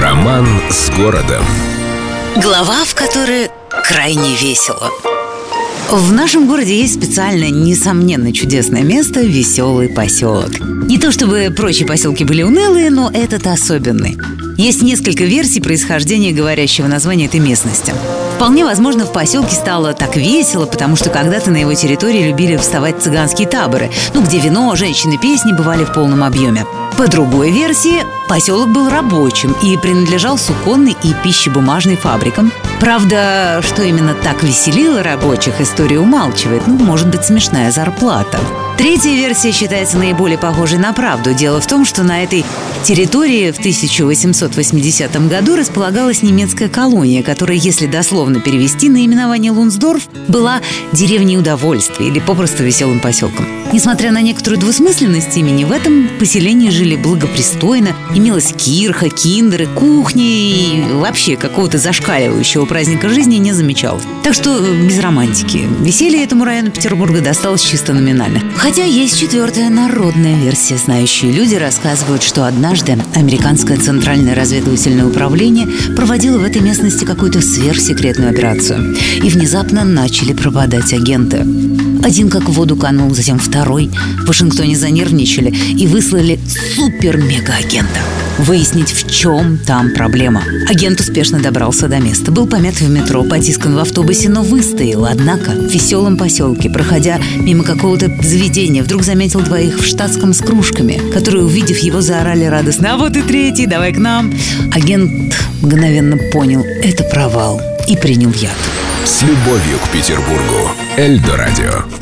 Роман с городом. Глава, в которой крайне весело. В нашем городе есть специальное, несомненно чудесное место – веселый поселок. Не то чтобы прочие поселки были унылые, но этот особенный. Есть несколько версий происхождения говорящего названия этой местности. Вполне возможно, в поселке стало так весело, потому что когда-то на его территории любили вставать цыганские таборы, ну, где вино, женщины, песни бывали в полном объеме. По другой версии, поселок был рабочим и принадлежал суконной и пищебумажной фабрикам. Правда, что именно так веселило рабочих, история умалчивает. Ну, может быть, смешная зарплата. Третья версия считается наиболее похожей на правду. Дело в том, что на этой территории в 1880 году располагалась немецкая колония, которая, если дословно перевести наименование Лунсдорф, была деревней удовольствия или попросту веселым поселком. Несмотря на некоторую двусмысленность имени, в этом поселении жили благопристойно, имелась кирха, киндеры, кухни и вообще какого-то зашкаливающего праздника жизни не замечалось. Так что без романтики. Веселье этому району Петербурга досталось чисто номинально. Хотя есть четвертая народная версия. Знающие люди рассказывают, что однажды американское центральное разведывательное управление проводило в этой местности какую-то сверхсекретную операцию. И внезапно начали пропадать агенты. Один как в воду канул, затем второй. В Вашингтоне занервничали и выслали супер-мега-агента. Выяснить, в чем там проблема. Агент успешно добрался до места. Был помят в метро, потискан в автобусе, но выстоял. Однако в веселом поселке, проходя мимо какого-то заведения, вдруг заметил двоих в штатском с кружками, которые, увидев его, заорали радостно «А вот и третий, давай к нам!» Агент мгновенно понял – это провал и принял яд. С любовью к Петербургу. Эльдо радио.